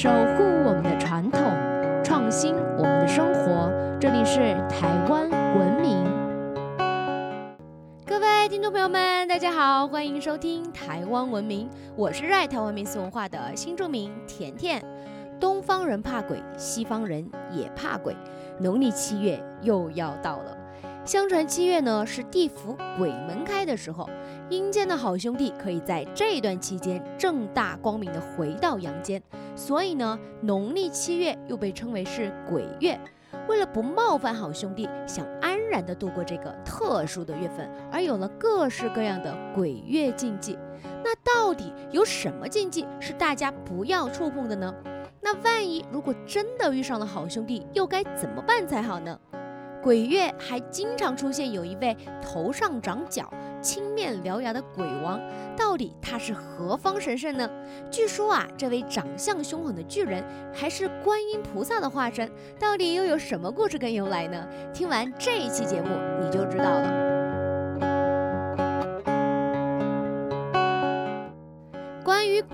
守护我们的传统，创新我们的生活。这里是台湾文明。各位听众朋友们，大家好，欢迎收听台湾文明，我是热爱台湾民俗文化的新著名甜甜。东方人怕鬼，西方人也怕鬼。农历七月又要到了。相传七月呢是地府鬼门开的时候，阴间的好兄弟可以在这段期间正大光明的回到阳间，所以呢，农历七月又被称为是鬼月。为了不冒犯好兄弟，想安然地度过这个特殊的月份，而有了各式各样的鬼月禁忌。那到底有什么禁忌是大家不要触碰的呢？那万一如果真的遇上了好兄弟，又该怎么办才好呢？鬼月还经常出现有一位头上长角、青面獠牙的鬼王，到底他是何方神圣呢？据说啊，这位长相凶狠的巨人还是观音菩萨的化身，到底又有什么故事跟由来呢？听完这一期节目，你就知道了。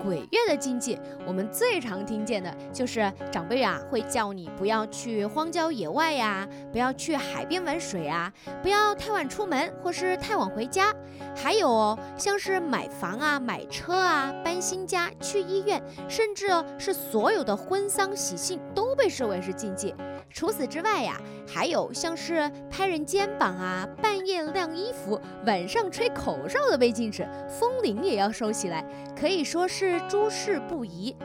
鬼月的禁忌，我们最常听见的就是长辈啊会叫你不要去荒郊野外呀，不要去海边玩水啊，不要太晚出门或是太晚回家。还有哦，像是买房啊、买车啊、搬新家、去医院，甚至是所有的婚丧喜庆都被视为是禁忌。除此之外呀，还有像是拍人肩膀啊、半夜晾衣服、晚上吹口哨的被禁止，风铃也要收起来，可以说是诸事不宜。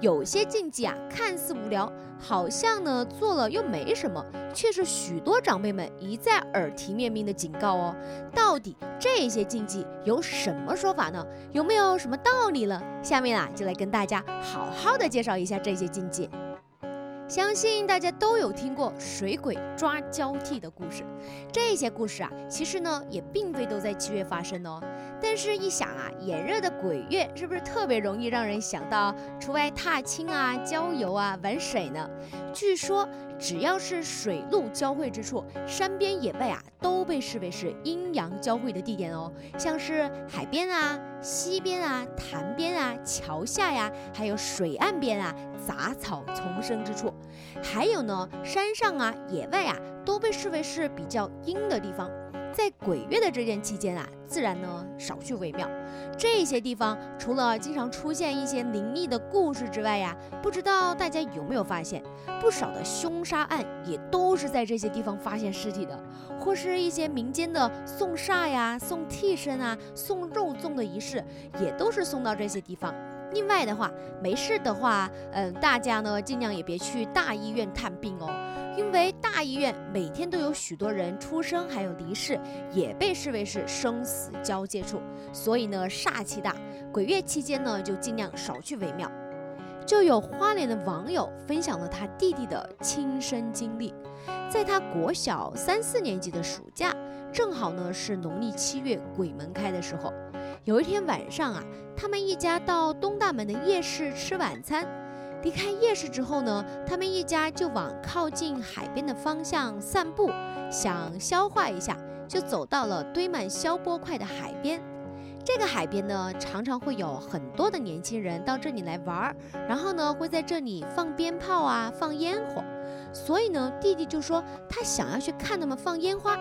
有些禁忌啊，看似无聊，好像呢做了又没什么，却是许多长辈们一再耳提面命的警告哦。到底这些禁忌有什么说法呢？有没有什么道理呢？下面啊，就来跟大家好好的介绍一下这些禁忌。相信大家都有听过水鬼抓交替的故事，这些故事啊，其实呢也并非都在七月发生哦。但是，一想啊，炎热的鬼月是不是特别容易让人想到出外踏青啊、郊游啊、玩水呢？据说，只要是水陆交汇之处，山边野外啊，都被视为是阴阳交汇的地点哦。像是海边啊、溪边啊、潭边啊、桥下呀，还有水岸边啊，杂草丛生之处。还有呢，山上啊、野外啊，都被视为是比较阴的地方。在鬼月的这段期间啊，自然呢少去为妙。这些地方除了经常出现一些灵异的故事之外呀，不知道大家有没有发现，不少的凶杀案也都是在这些地方发现尸体的，或是一些民间的送煞呀、送替身啊、送肉粽的仪式，也都是送到这些地方。另外的话，没事的话，嗯，大家呢尽量也别去大医院探病哦，因为大医院每天都有许多人出生还有离世，也被视为是生死交界处，所以呢煞气大，鬼月期间呢就尽量少去为妙。就有花莲的网友分享了他弟弟的亲身经历，在他国小三四年级的暑假，正好呢是农历七月鬼门开的时候。有一天晚上啊，他们一家到东大门的夜市吃晚餐。离开夜市之后呢，他们一家就往靠近海边的方向散步，想消化一下，就走到了堆满消波块的海边。这个海边呢，常常会有很多的年轻人到这里来玩儿，然后呢，会在这里放鞭炮啊，放烟火。所以呢，弟弟就说他想要去看他们放烟花。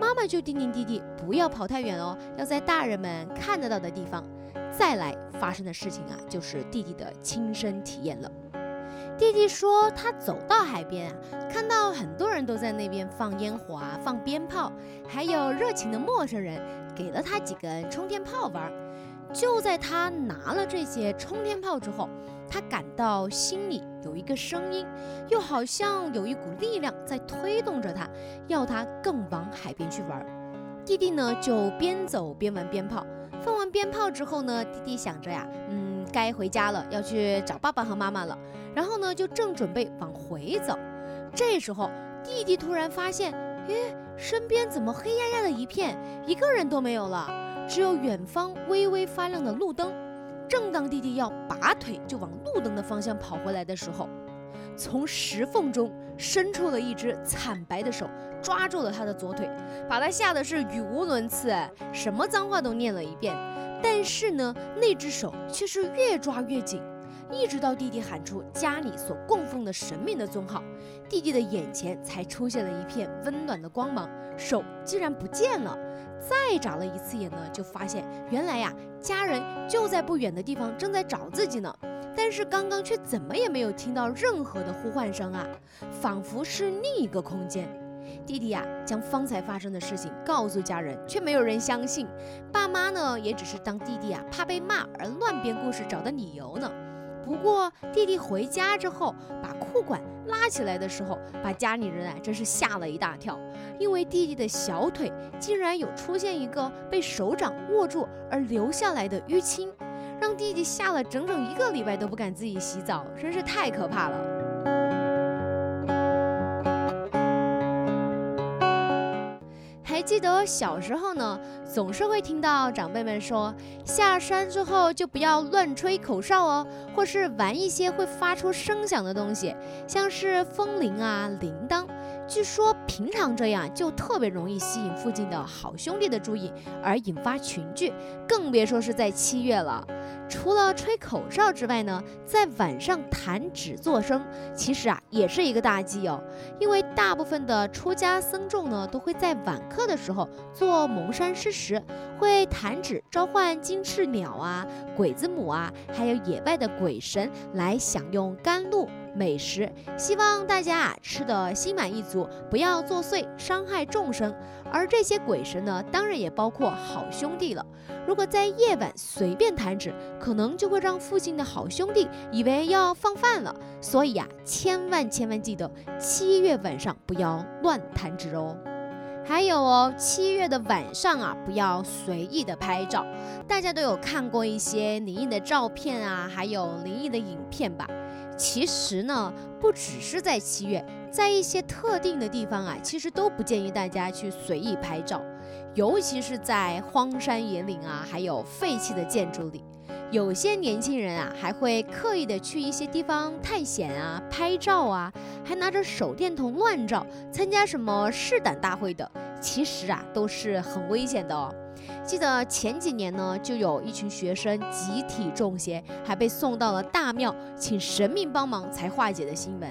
妈妈就叮咛弟弟不要跑太远哦，要在大人们看得到的地方。再来发生的事情啊，就是弟弟的亲身体验了。弟弟说他走到海边啊，看到很多人都在那边放烟火啊，放鞭炮，还有热情的陌生人给了他几根冲天炮玩。就在他拿了这些冲天炮之后，他感到心里有一个声音，又好像有一股力量在推动着他，要他更往海边去玩。弟弟呢就边走边玩鞭炮。放完鞭炮之后呢，弟弟想着呀，嗯，该回家了，要去找爸爸和妈妈了。然后呢，就正准备往回走。这时候，弟弟突然发现，诶，身边怎么黑压压的一片，一个人都没有了，只有远方微微发亮的路灯。正当弟弟要拔腿就往路灯的方向跑回来的时候，从石缝中伸出了一只惨白的手，抓住了他的左腿，把他吓得是语无伦次，什么脏话都念了一遍。但是呢，那只手却是越抓越紧，一直到弟弟喊出家里所供奉的神明的尊号，弟弟的眼前才出现了一片温暖的光芒，手竟然不见了。再眨了一次眼呢，就发现原来呀，家人就在不远的地方正在找自己呢。但是刚刚却怎么也没有听到任何的呼唤声啊，仿佛是另一个空间。弟弟呀，将方才发生的事情告诉家人，却没有人相信。爸妈呢，也只是当弟弟啊怕被骂而乱编故事找的理由呢。不过弟弟回家之后，把裤管拉起来的时候，把家里人啊真是吓了一大跳，因为弟弟的小腿竟然有出现一个被手掌握住而留下来的淤青，让弟弟吓了整整一个礼拜都不敢自己洗澡，真是太可怕了。记得小时候呢，总是会听到长辈们说，下山之后就不要乱吹口哨哦，或是玩一些会发出声响的东西，像是风铃啊、铃铛。据说平常这样就特别容易吸引附近的好兄弟的注意，而引发群聚，更别说是在七月了。除了吹口哨之外呢，在晚上弹指作声，其实啊也是一个大忌哦。因为大部分的出家僧众呢，都会在晚课的时候做蒙山施食，会弹指召唤金翅鸟啊、鬼子母啊，还有野外的鬼神来享用甘露。美食，希望大家啊吃的心满意足，不要作祟伤害众生。而这些鬼神呢，当然也包括好兄弟了。如果在夜晚随便弹指，可能就会让附近的好兄弟以为要放饭了。所以呀，千万千万记得七月晚上不要乱弹指哦。还有哦，七月的晚上啊，不要随意的拍照。大家都有看过一些灵异的照片啊，还有灵异的影片吧？其实呢，不只是在七月，在一些特定的地方啊，其实都不建议大家去随意拍照，尤其是在荒山野岭啊，还有废弃的建筑里。有些年轻人啊，还会刻意的去一些地方探险啊、拍照啊，还拿着手电筒乱照，参加什么试胆大会的，其实啊，都是很危险的哦。记得前几年呢，就有一群学生集体中邪，还被送到了大庙，请神明帮忙才化解的新闻。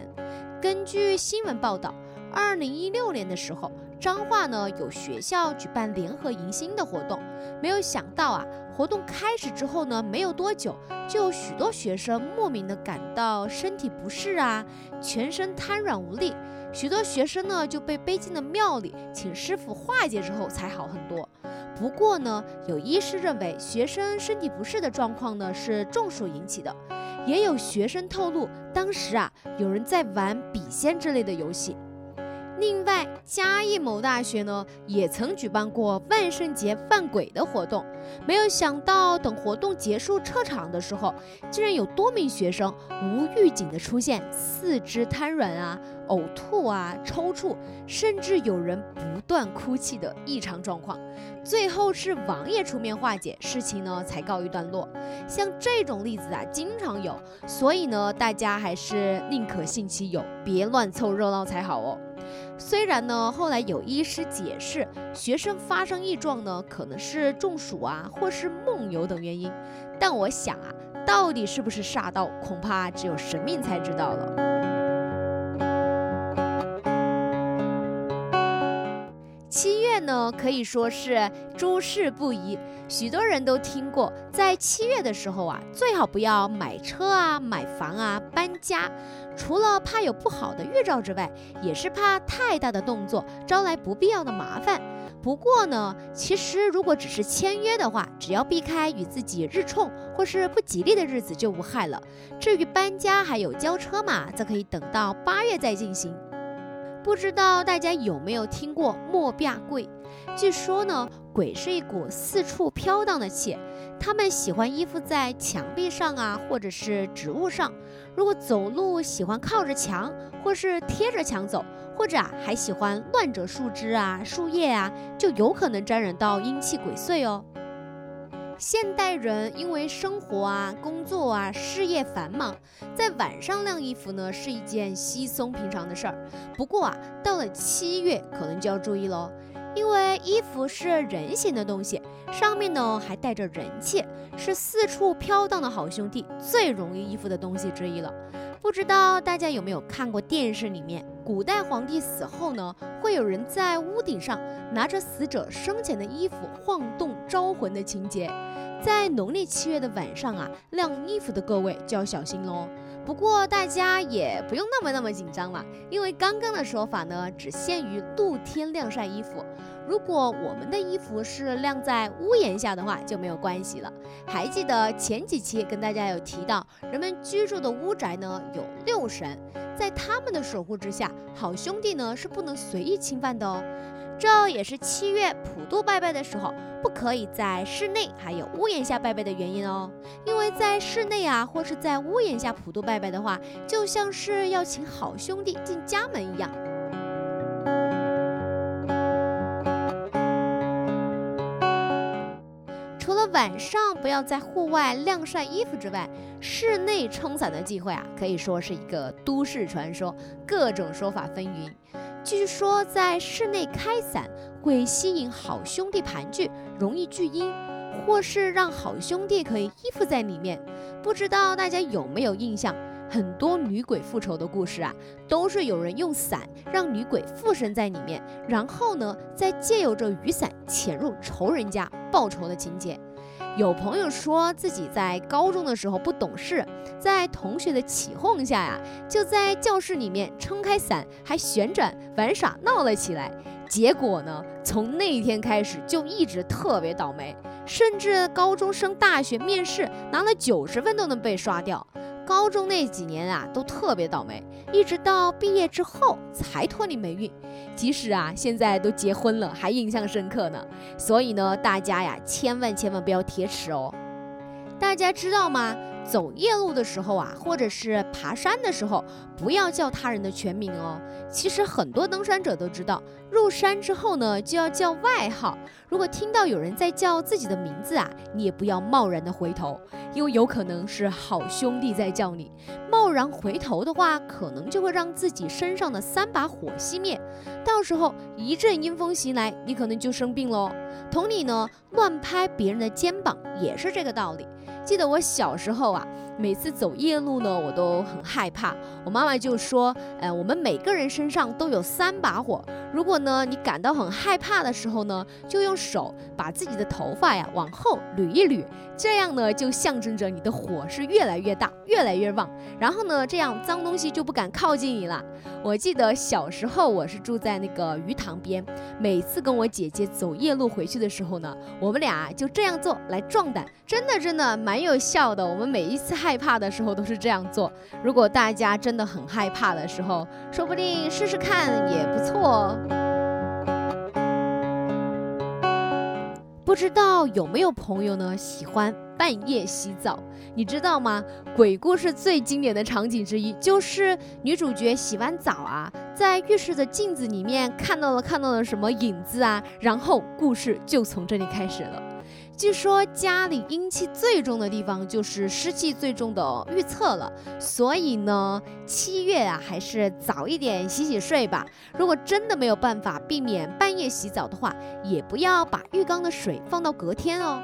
根据新闻报道，二零一六年的时候，彰化呢有学校举办联合迎新的活动，没有想到啊，活动开始之后呢，没有多久，就有许多学生莫名的感到身体不适啊，全身瘫软无力，许多学生呢就被背进了庙里，请师傅化解之后才好很多。不过呢，有医师认为学生身体不适的状况呢是中暑引起的，也有学生透露，当时啊有人在玩笔仙之类的游戏。另外，嘉义某大学呢也曾举办过万圣节犯鬼的活动，没有想到等活动结束撤场的时候，竟然有多名学生无预警的出现四肢瘫软啊、呕吐啊、抽搐，甚至有人不断哭泣的异常状况。最后是王爷出面化解，事情呢才告一段落。像这种例子啊，经常有，所以呢，大家还是宁可信其有，别乱凑热闹才好哦。虽然呢，后来有医师解释，学生发生异状呢，可能是中暑啊，或是梦游等原因，但我想啊，到底是不是煞到，恐怕只有神明才知道了。呢，可以说是诸事不宜。许多人都听过，在七月的时候啊，最好不要买车啊、买房啊、搬家。除了怕有不好的预兆之外，也是怕太大的动作招来不必要的麻烦。不过呢，其实如果只是签约的话，只要避开与自己日冲或是不吉利的日子就无害了。至于搬家还有交车嘛，则可以等到八月再进行。不知道大家有没有听过莫变鬼？据说呢，鬼是一股四处飘荡的气，他们喜欢依附在墙壁上啊，或者是植物上。如果走路喜欢靠着墙，或是贴着墙走，或者啊还喜欢乱折树枝啊、树叶啊，就有可能沾染到阴气鬼祟哦。现代人因为生活啊、工作啊、事业繁忙，在晚上晾衣服呢是一件稀松平常的事儿。不过啊，到了七月可能就要注意喽。因为衣服是人形的东西，上面呢还带着人气，是四处飘荡的好兄弟最容易依附的东西之一了。不知道大家有没有看过电视里面，古代皇帝死后呢，会有人在屋顶上拿着死者生前的衣服晃动招魂的情节。在农历七月的晚上啊，晾衣服的各位就要小心喽。不过大家也不用那么那么紧张了，因为刚刚的说法呢，只限于露天晾晒衣服。如果我们的衣服是晾在屋檐下的话，就没有关系了。还记得前几期跟大家有提到，人们居住的屋宅呢有六神，在他们的守护之下，好兄弟呢是不能随意侵犯的哦。这也是七月普渡拜拜的时候，不可以在室内还有屋檐下拜拜的原因哦。因为在室内啊，或是在屋檐下普渡拜拜的话，就像是要请好兄弟进家门一样。除了晚上不要在户外晾晒衣服之外，室内撑伞的忌讳啊，可以说是一个都市传说，各种说法纷纭。据说在室内开伞会吸引好兄弟盘踞，容易聚阴，或是让好兄弟可以依附在里面。不知道大家有没有印象？很多女鬼复仇的故事啊，都是有人用伞让女鬼附身在里面，然后呢，再借由着雨伞潜入仇人家报仇的情节。有朋友说自己在高中的时候不懂事，在同学的起哄下呀，就在教室里面撑开伞，还旋转玩耍闹了起来。结果呢，从那一天开始就一直特别倒霉，甚至高中升大学面试拿了九十分都能被刷掉。高中那几年啊，都特别倒霉，一直到毕业之后才脱离霉运。即使啊，现在都结婚了，还印象深刻呢。所以呢，大家呀，千万千万不要铁齿哦。大家知道吗？走夜路的时候啊，或者是爬山的时候，不要叫他人的全名哦。其实很多登山者都知道，入山之后呢，就要叫外号。如果听到有人在叫自己的名字啊，你也不要贸然的回头，因为有可能是好兄弟在叫你。不然回头的话，可能就会让自己身上的三把火熄灭，到时候一阵阴风袭来，你可能就生病喽。同理呢，乱拍别人的肩膀也是这个道理。记得我小时候啊，每次走夜路呢，我都很害怕。我妈妈就说：“呃，我们每个人身上都有三把火。如果呢，你感到很害怕的时候呢，就用手把自己的头发呀往后捋一捋，这样呢，就象征着你的火是越来越大、越来越旺。然后呢，这样脏东西就不敢靠近你了。”我记得小时候我是住在那个鱼塘边，每次跟我姐姐走夜路回去的时候呢，我们俩就这样做来壮胆，真的真的蛮。有效的，我们每一次害害怕的时候都是这样做。如果大家真的很害怕的时候，说不定试试看也不错哦。不知道有没有朋友呢喜欢半夜洗澡？你知道吗？鬼故事最经典的场景之一就是女主角洗完澡啊，在浴室的镜子里面看到了看到了什么影子啊，然后故事就从这里开始了。据说家里阴气最重的地方就是湿气最重的预测了，所以呢，七月啊，还是早一点洗洗睡吧。如果真的没有办法避免半夜洗澡的话，也不要把浴缸的水放到隔天哦。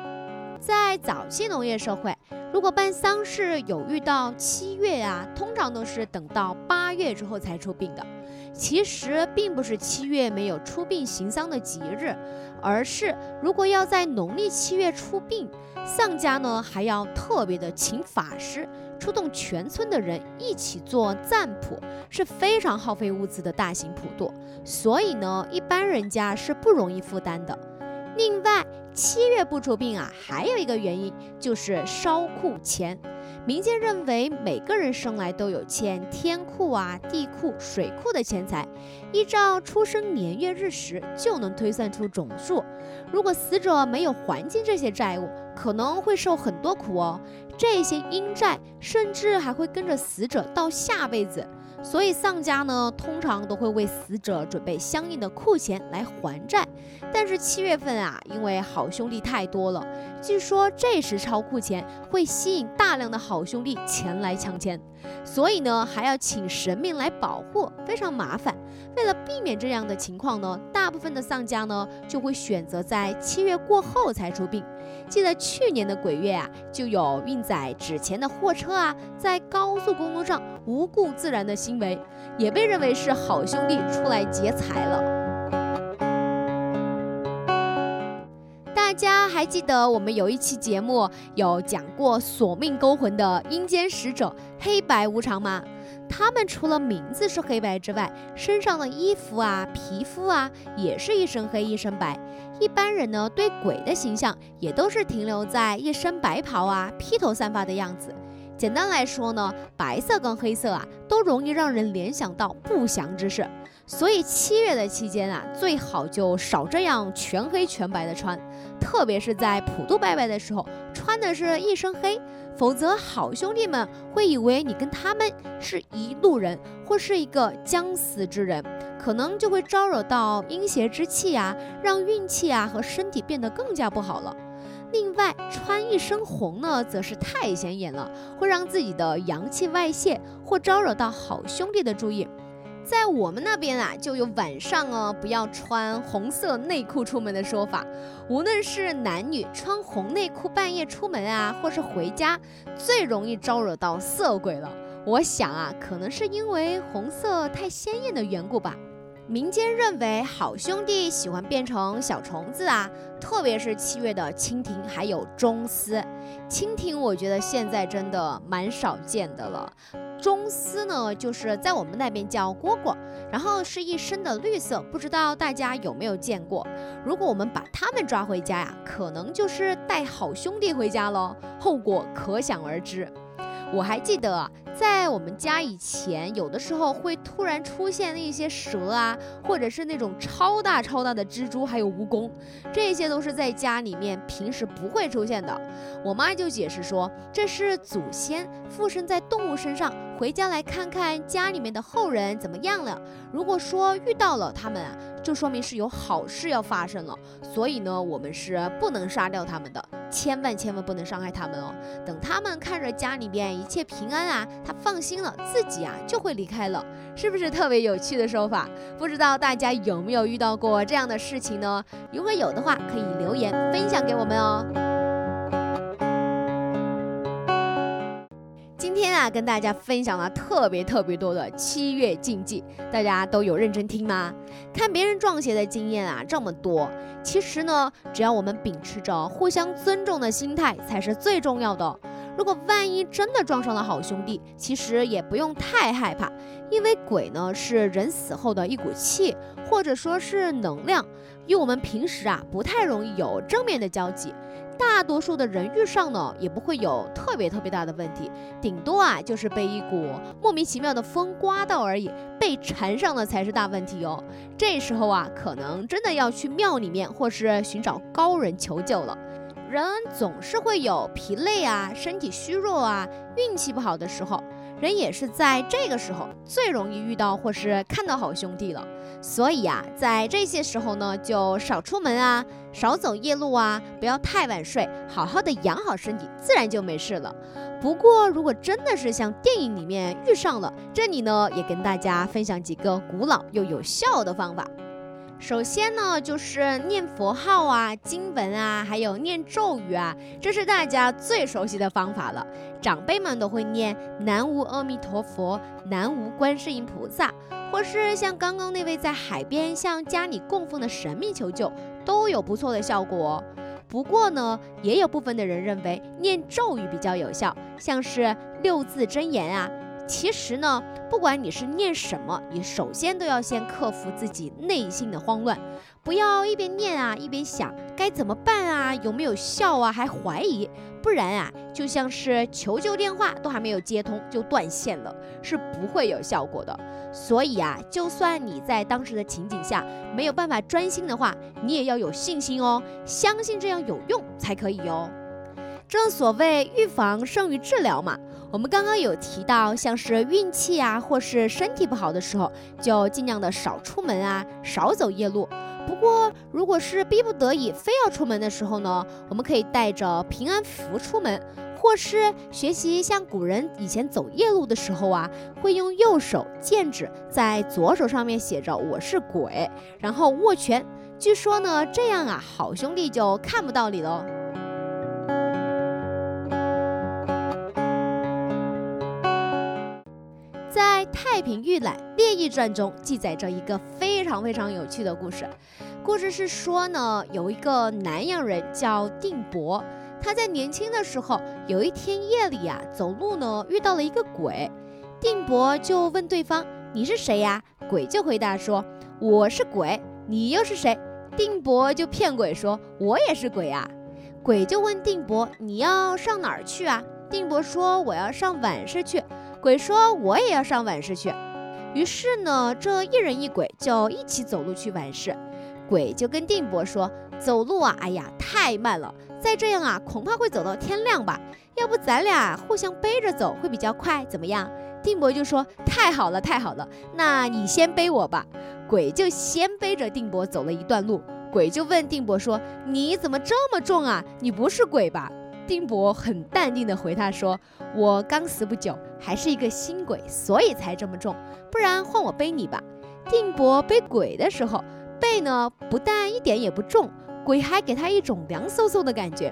在早期农业社会，如果办丧事有遇到七月啊，通常都是等到八月之后才出殡的。其实并不是七月没有出殡行丧的吉日，而是如果要在农历七月出殡，丧家呢还要特别的请法师，出动全村的人一起做赞普，是非常耗费物资的大型普渡，所以呢一般人家是不容易负担的。另外，七月不出殡啊，还有一个原因就是烧库钱。民间认为每个人生来都有欠天库啊、地库、水库的钱财，依照出生年月日时就能推算出总数。如果死者没有还清这些债务，可能会受很多苦哦。这些阴债甚至还会跟着死者到下辈子。所以丧家呢，通常都会为死者准备相应的库钱来还债。但是七月份啊，因为好兄弟太多了，据说这时超库钱会吸引大量的好兄弟前来抢钱，所以呢还要请神明来保护，非常麻烦。为了避免这样的情况呢，大部分的丧家呢就会选择在七月过后才出殡。记得去年的鬼月啊，就有运载纸钱的货车啊，在高速公路上无故自燃的行为，也被认为是好兄弟出来劫财了。大家还记得我们有一期节目有讲过索命勾魂的阴间使者黑白无常吗？他们除了名字是黑白之外，身上的衣服啊、皮肤啊，也是一身黑一身白。一般人呢，对鬼的形象也都是停留在一身白袍啊、披头散发的样子。简单来说呢，白色跟黑色啊，都容易让人联想到不祥之事。所以七月的期间啊，最好就少这样全黑全白的穿，特别是在普渡拜拜的时候，穿的是一身黑。否则，好兄弟们会以为你跟他们是一路人，或是一个将死之人，可能就会招惹到阴邪之气啊，让运气啊和身体变得更加不好了。另外，穿一身红呢，则是太显眼了，会让自己的阳气外泄，或招惹到好兄弟的注意。在我们那边啊，就有晚上哦不要穿红色内裤出门的说法。无论是男女穿红内裤半夜出门啊，或是回家，最容易招惹到色鬼了。我想啊，可能是因为红色太鲜艳的缘故吧。民间认为好兄弟喜欢变成小虫子啊，特别是七月的蜻蜓还有螽斯。蜻蜓我觉得现在真的蛮少见的了。中丝呢，就是在我们那边叫蝈蝈，然后是一身的绿色，不知道大家有没有见过？如果我们把它们抓回家呀，可能就是带好兄弟回家喽，后果可想而知。我还记得，在我们家以前，有的时候会突然出现那些蛇啊，或者是那种超大超大的蜘蛛，还有蜈蚣，这些都是在家里面平时不会出现的。我妈就解释说，这是祖先附身在动物身上，回家来看看家里面的后人怎么样了。如果说遇到了他们啊。就说明是有好事要发生了，所以呢，我们是不能杀掉他们的，千万千万不能伤害他们哦。等他们看着家里边一切平安啊，他放心了，自己啊就会离开了，是不是特别有趣的说法？不知道大家有没有遇到过这样的事情呢？如果有的话，可以留言分享给我们哦。啊，跟大家分享了特别特别多的七月禁忌，大家都有认真听吗？看别人撞邪的经验啊这么多，其实呢，只要我们秉持着互相尊重的心态才是最重要的。如果万一真的撞上了好兄弟，其实也不用太害怕，因为鬼呢是人死后的一股气，或者说是能量，与我们平时啊不太容易有正面的交集。大多数的人遇上呢，也不会有特别特别大的问题，顶多啊就是被一股莫名其妙的风刮到而已，被缠上了才是大问题哦。这时候啊，可能真的要去庙里面或是寻找高人求救了。人总是会有疲累啊、身体虚弱啊、运气不好的时候。人也是在这个时候最容易遇到或是看到好兄弟了，所以啊，在这些时候呢，就少出门啊，少走夜路啊，不要太晚睡，好好的养好身体，自然就没事了。不过，如果真的是像电影里面遇上了，这里呢也跟大家分享几个古老又有效的方法。首先呢，就是念佛号啊、经文啊，还有念咒语啊，这是大家最熟悉的方法了。长辈们都会念南无阿弥陀佛、南无观世音菩萨，或是像刚刚那位在海边向家里供奉的神明求救，都有不错的效果。不过呢，也有部分的人认为念咒语比较有效，像是六字真言啊。其实呢，不管你是念什么，你首先都要先克服自己内心的慌乱，不要一边念啊一边想该怎么办啊，有没有效啊，还怀疑，不然啊，就像是求救电话都还没有接通就断线了，是不会有效果的。所以啊，就算你在当时的情景下没有办法专心的话，你也要有信心哦，相信这样有用才可以哦。正所谓预防胜于治疗嘛。我们刚刚有提到，像是运气啊，或是身体不好的时候，就尽量的少出门啊，少走夜路。不过，如果是逼不得已非要出门的时候呢，我们可以带着平安符出门，或是学习像古人以前走夜路的时候啊，会用右手剑指在左手上面写着“我是鬼”，然后握拳。据说呢，这样啊，好兄弟就看不到你喽。太平御览列异传》中记载着一个非常非常有趣的故事。故事是说呢，有一个南阳人叫定伯，他在年轻的时候，有一天夜里啊，走路呢遇到了一个鬼。定伯就问对方：“你是谁呀？”鬼就回答说：“我是鬼，你又是谁？”定伯就骗鬼说：“我也是鬼啊。”鬼就问定伯：“你要上哪儿去啊？”定伯说：“我要上晚市去。”鬼说：“我也要上晚市去。”于是呢，这一人一鬼就一起走路去晚市。鬼就跟定伯说：“走路啊，哎呀，太慢了。再这样啊，恐怕会走到天亮吧。要不咱俩互相背着走，会比较快，怎么样？”定伯就说：“太好了，太好了。那你先背我吧。”鬼就先背着定伯走了一段路。鬼就问定伯说：“你怎么这么重啊？你不是鬼吧？”定伯很淡定地回他说：“我刚死不久，还是一个新鬼，所以才这么重。不然换我背你吧。”定伯背鬼的时候，背呢不但一点也不重，鬼还给他一种凉飕飕的感觉。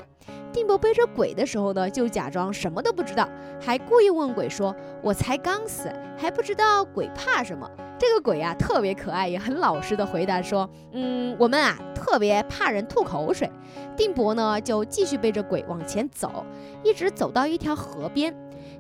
定伯背着鬼的时候呢，就假装什么都不知道，还故意问鬼说：“我才刚死，还不知道鬼怕什么。”这个鬼啊，特别可爱，也很老实的回答说：“嗯，我们啊，特别怕人吐口水。”定伯呢，就继续背着鬼往前走，一直走到一条河边。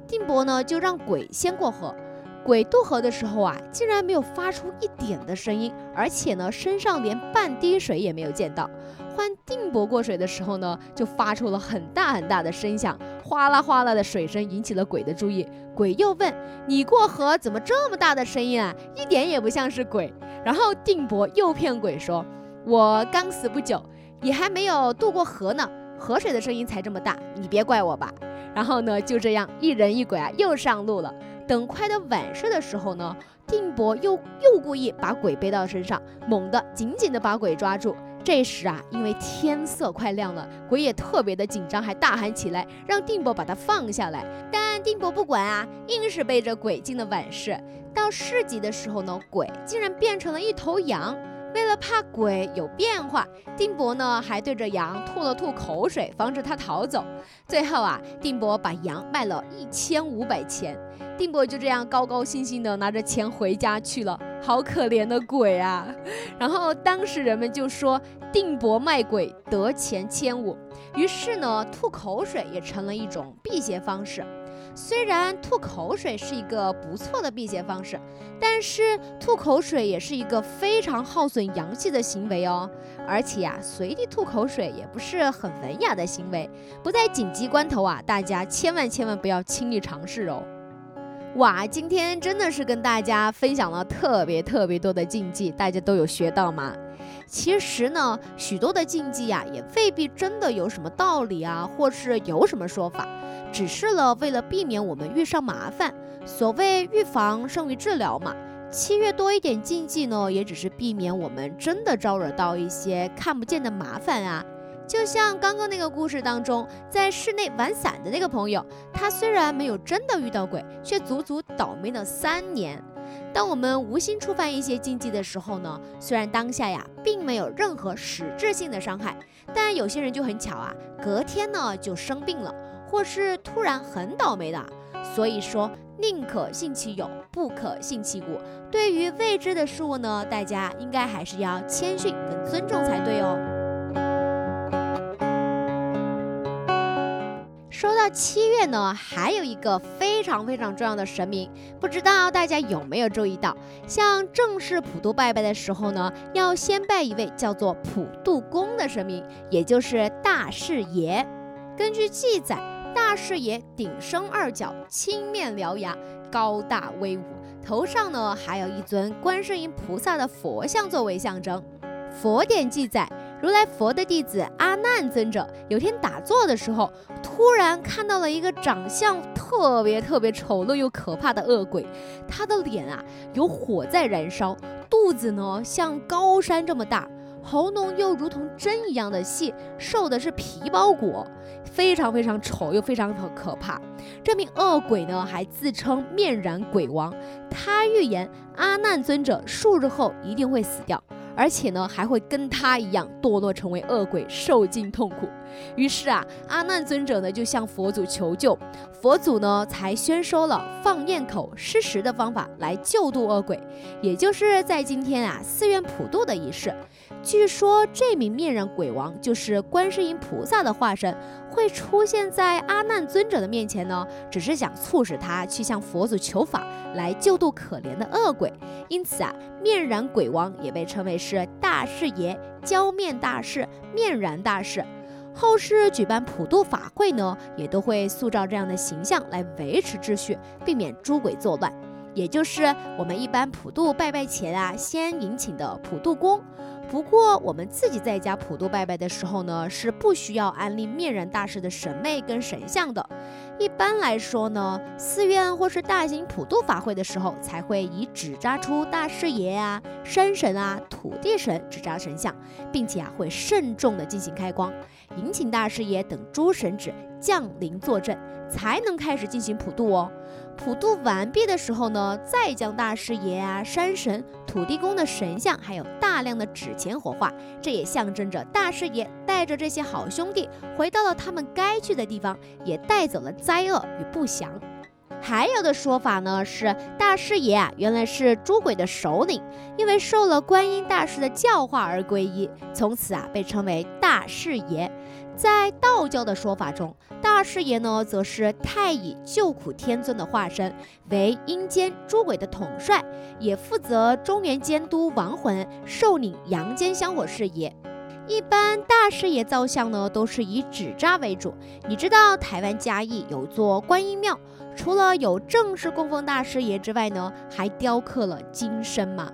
定伯呢，就让鬼先过河。鬼渡河的时候啊，竟然没有发出一点的声音，而且呢，身上连半滴水也没有见到。换定伯过水的时候呢，就发出了很大很大的声响，哗啦哗啦的水声引起了鬼的注意。鬼又问：“你过河怎么这么大的声音啊？一点也不像是鬼。”然后定伯又骗鬼说：“我刚死不久，也还没有渡过河呢，河水的声音才这么大，你别怪我吧。”然后呢，就这样一人一鬼啊，又上路了。等快到晚上的时候呢，定伯又又故意把鬼背到身上，猛地紧紧地把鬼抓住。这时啊，因为天色快亮了，鬼也特别的紧张，还大喊起来，让定伯把他放下来。但定伯不管啊，硬是背着鬼进了晚市。到市集的时候呢，鬼竟然变成了一头羊。为了怕鬼有变化，定伯呢还对着羊吐了吐口水，防止它逃走。最后啊，定伯把羊卖了一千五百钱。定伯就这样高高兴兴地拿着钱回家去了。好可怜的鬼啊！然后当时人们就说定伯卖鬼得钱千五。于是呢，吐口水也成了一种辟邪方式。虽然吐口水是一个不错的辟邪方式，但是吐口水也是一个非常耗损阳气的行为哦。而且呀，随地吐口水也不是很文雅的行为。不在紧急关头啊，大家千万千万不要轻易尝试哦。哇，今天真的是跟大家分享了特别特别多的禁忌，大家都有学到吗？其实呢，许多的禁忌呀，也未必真的有什么道理啊，或是有什么说法。只是了，为了避免我们遇上麻烦，所谓预防胜于治疗嘛。七月多一点禁忌呢，也只是避免我们真的招惹到一些看不见的麻烦啊。就像刚刚那个故事当中，在室内玩伞的那个朋友，他虽然没有真的遇到鬼，却足足倒霉了三年。当我们无心触犯一些禁忌的时候呢，虽然当下呀并没有任何实质性的伤害，但有些人就很巧啊，隔天呢就生病了。或是突然很倒霉的，所以说宁可信其有，不可信其无。对于未知的事物呢，大家应该还是要谦逊跟尊重才对哦。到七月呢，还有一个非常非常重要的神明，不知道大家有没有注意到？像正式普渡拜拜的时候呢，要先拜一位叫做普渡公的神明，也就是大士爷。根据记载。大士爷顶生二角，青面獠牙，高大威武，头上呢还有一尊观世音菩萨的佛像作为象征。佛典记载，如来佛的弟子阿难尊者有天打坐的时候，突然看到了一个长相特别特别丑陋又可怕的恶鬼，他的脸啊有火在燃烧，肚子呢像高山这么大。喉咙又如同针一样的细，受的是皮包裹，非常非常丑又非常可怕。这名恶鬼呢，还自称面燃鬼王，他预言阿难尊者数日后一定会死掉。而且呢，还会跟他一样堕落成为恶鬼，受尽痛苦。于是啊，阿难尊者呢就向佛祖求救，佛祖呢才宣说了放焰口施食的方法来救度恶鬼，也就是在今天啊寺院普渡的仪式。据说这名面人鬼王就是观世音菩萨的化身，会出现在阿难尊者的面前呢，只是想促使他去向佛祖求法，来救度可怜的恶鬼。因此啊，面人鬼王也被称为是大士爷、浇面大士、面染大士。后世举办普渡法会呢，也都会塑造这样的形象来维持秩序，避免诸鬼作乱。也就是我们一般普渡拜拜前啊，先迎请的普渡公。不过我们自己在家普渡拜拜的时候呢，是不需要安利面人大师的神位跟神像的。一般来说呢，寺院或是大型普渡法会的时候，才会以纸扎出大师爷啊、山神啊、土地神纸扎神像，并且啊会慎重的进行开光，迎请大师爷等诸神纸降临坐镇，才能开始进行普渡哦。普渡完毕的时候呢，再将大师爷啊、山神、土地公的神像，还有大量的纸钱火化，这也象征着大师爷带着这些好兄弟回到了他们该去的地方，也带走了灾厄与不祥。还有的说法呢，是大师爷啊，原来是诸鬼的首领，因为受了观音大师的教化而皈依，从此啊被称为大师爷。在道教的说法中，大师爷呢，则是太乙救苦天尊的化身，为阴间诸鬼的统帅，也负责中原监督亡魂，受领阳间香火事业。一般大师爷造像呢，都是以纸扎为主。你知道台湾嘉义有座观音庙，除了有正式供奉大师爷之外呢，还雕刻了金身吗？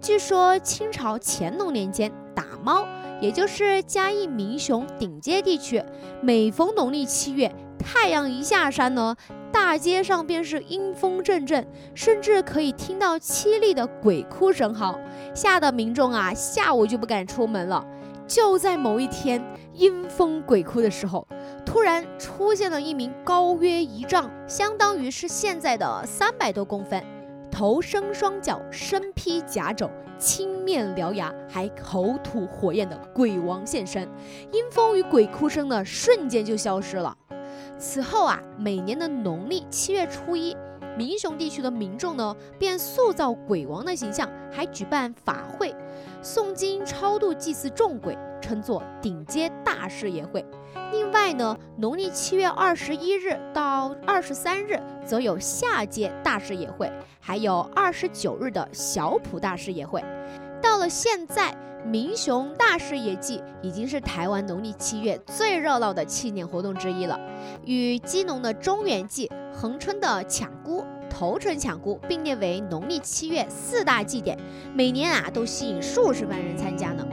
据说清朝乾隆年间打猫。也就是嘉义民雄顶街地区，每逢农历七月，太阳一下山呢，大街上便是阴风阵阵，甚至可以听到凄厉的鬼哭神嚎，吓得民众啊，下午就不敢出门了。就在某一天阴风鬼哭的时候，突然出现了一名高约一丈，相当于是现在的三百多公分。头生双脚，身披甲胄，青面獠牙，还口吐火焰的鬼王现身，阴风与鬼哭声呢，瞬间就消失了。此后啊，每年的农历七月初一，民雄地区的民众呢，便塑造鬼王的形象，还举办法会，诵经超度祭祀众鬼，称作顶阶大事业会。另外呢，农历七月二十一日到二十三日，则有下界大事业会，还有二十九日的小普大事业会。到了现在，民雄大事业祭已经是台湾农历七月最热闹的庆典活动之一了，与基隆的中元祭、恒春的抢姑、头城抢姑并列为农历七月四大祭典，每年啊都吸引数十万人参加呢。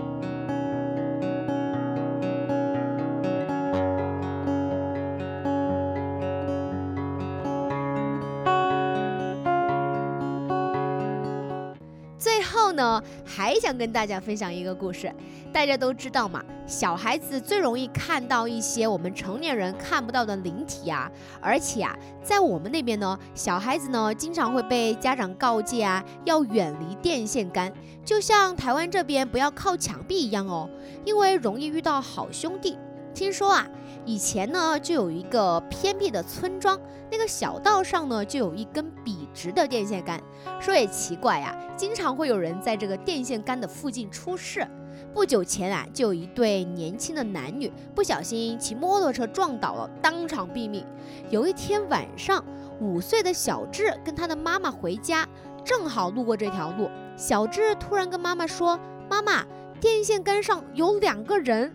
呢，还想跟大家分享一个故事。大家都知道嘛，小孩子最容易看到一些我们成年人看不到的灵体啊。而且啊，在我们那边呢，小孩子呢经常会被家长告诫啊，要远离电线杆，就像台湾这边不要靠墙壁一样哦，因为容易遇到好兄弟。听说啊，以前呢就有一个偏僻的村庄，那个小道上呢就有一根笔直的电线杆。说也奇怪呀，经常会有人在这个电线杆的附近出事。不久前啊，就有一对年轻的男女不小心骑摩托车撞倒了，当场毙命。有一天晚上，五岁的小智跟他的妈妈回家，正好路过这条路。小智突然跟妈妈说：“妈妈，电线杆上有两个人。”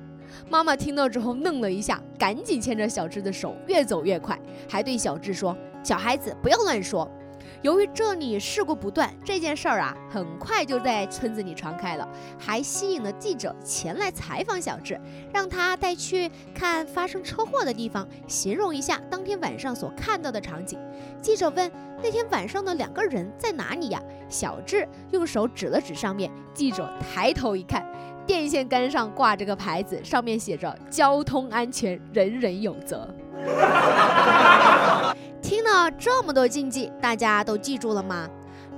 妈妈听到之后愣了一下，赶紧牵着小智的手越走越快，还对小智说：“小孩子不要乱说。”由于这里事故不断，这件事儿啊很快就在村子里传开了，还吸引了记者前来采访小智，让他带去看发生车祸的地方，形容一下当天晚上所看到的场景。记者问：“那天晚上的两个人在哪里呀？”小智用手指了指上面，记者抬头一看。电线杆上挂着个牌子，上面写着“交通安全，人人有责”。听了这么多禁忌，大家都记住了吗？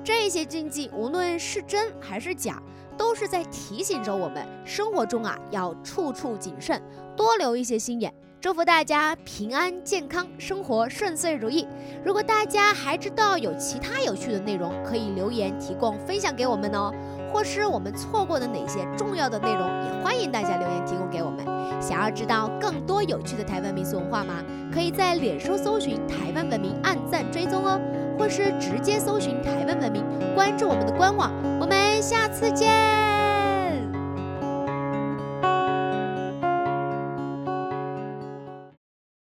这些禁忌无论是真还是假，都是在提醒着我们，生活中啊要处处谨慎，多留一些心眼。祝福大家平安健康，生活顺遂如意。如果大家还知道有其他有趣的内容，可以留言提供分享给我们哦。或是我们错过的哪些重要的内容，也欢迎大家留言提供给我们。想要知道更多有趣的台湾民俗文化吗？可以在脸书搜寻“台湾文明”，按赞追踪哦，或是直接搜寻“台湾文明”，关注我们的官网。我们下次见。